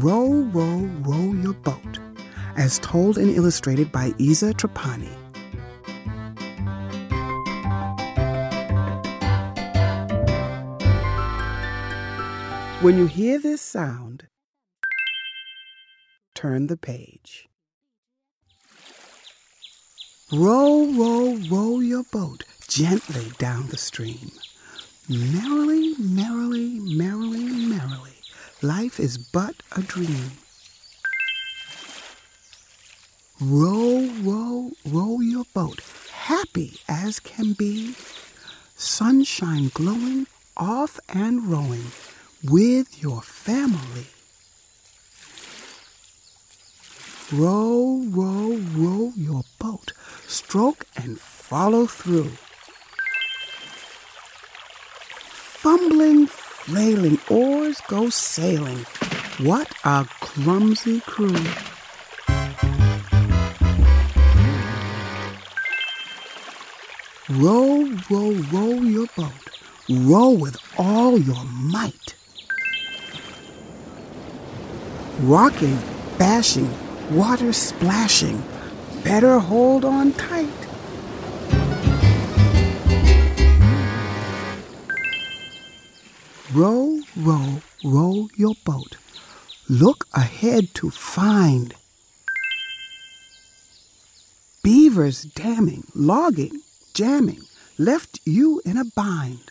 Row, row, row your boat, as told and illustrated by Iza Trapani. When you hear this sound, turn the page. Row, row, row your boat gently down the stream. Merrily, merrily, merrily, life is but a dream. Row, row, row your boat, happy as can be. Sunshine glowing, off and rowing with your family. Row, row, row your boat, stroke and follow through. Fumbling, flailing, oars go sailing. What a clumsy crew! Row, row, row your boat. Row with all your might. Rocking, bashing, water splashing. Better hold on tight. Row, row, row your boat. Look ahead to find beavers damming, logging, jamming, left you in a bind.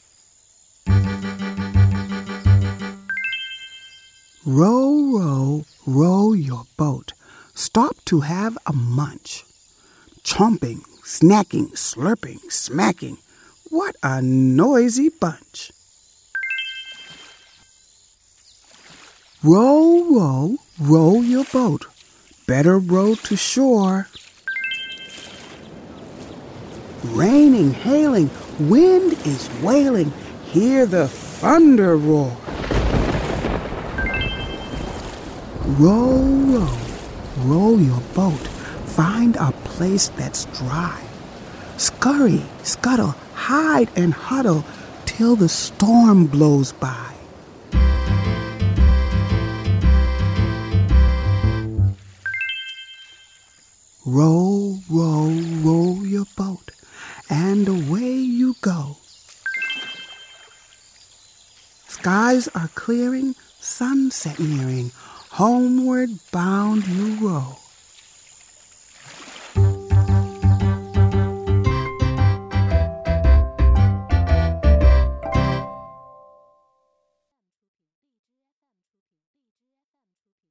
Row, row, row your boat. Stop to have a munch. Chomping, snacking, slurping, smacking. What a noisy bunch. Row, row, row your boat. Better row to shore. Raining, hailing, wind is wailing. Hear the thunder roar. Row, row, row your boat. Find a place that's dry. Scurry, scuttle, hide and huddle till the storm blows by. Row, row, row your boat, and away you go. Skies are clearing, sunset nearing, homeward bound you row.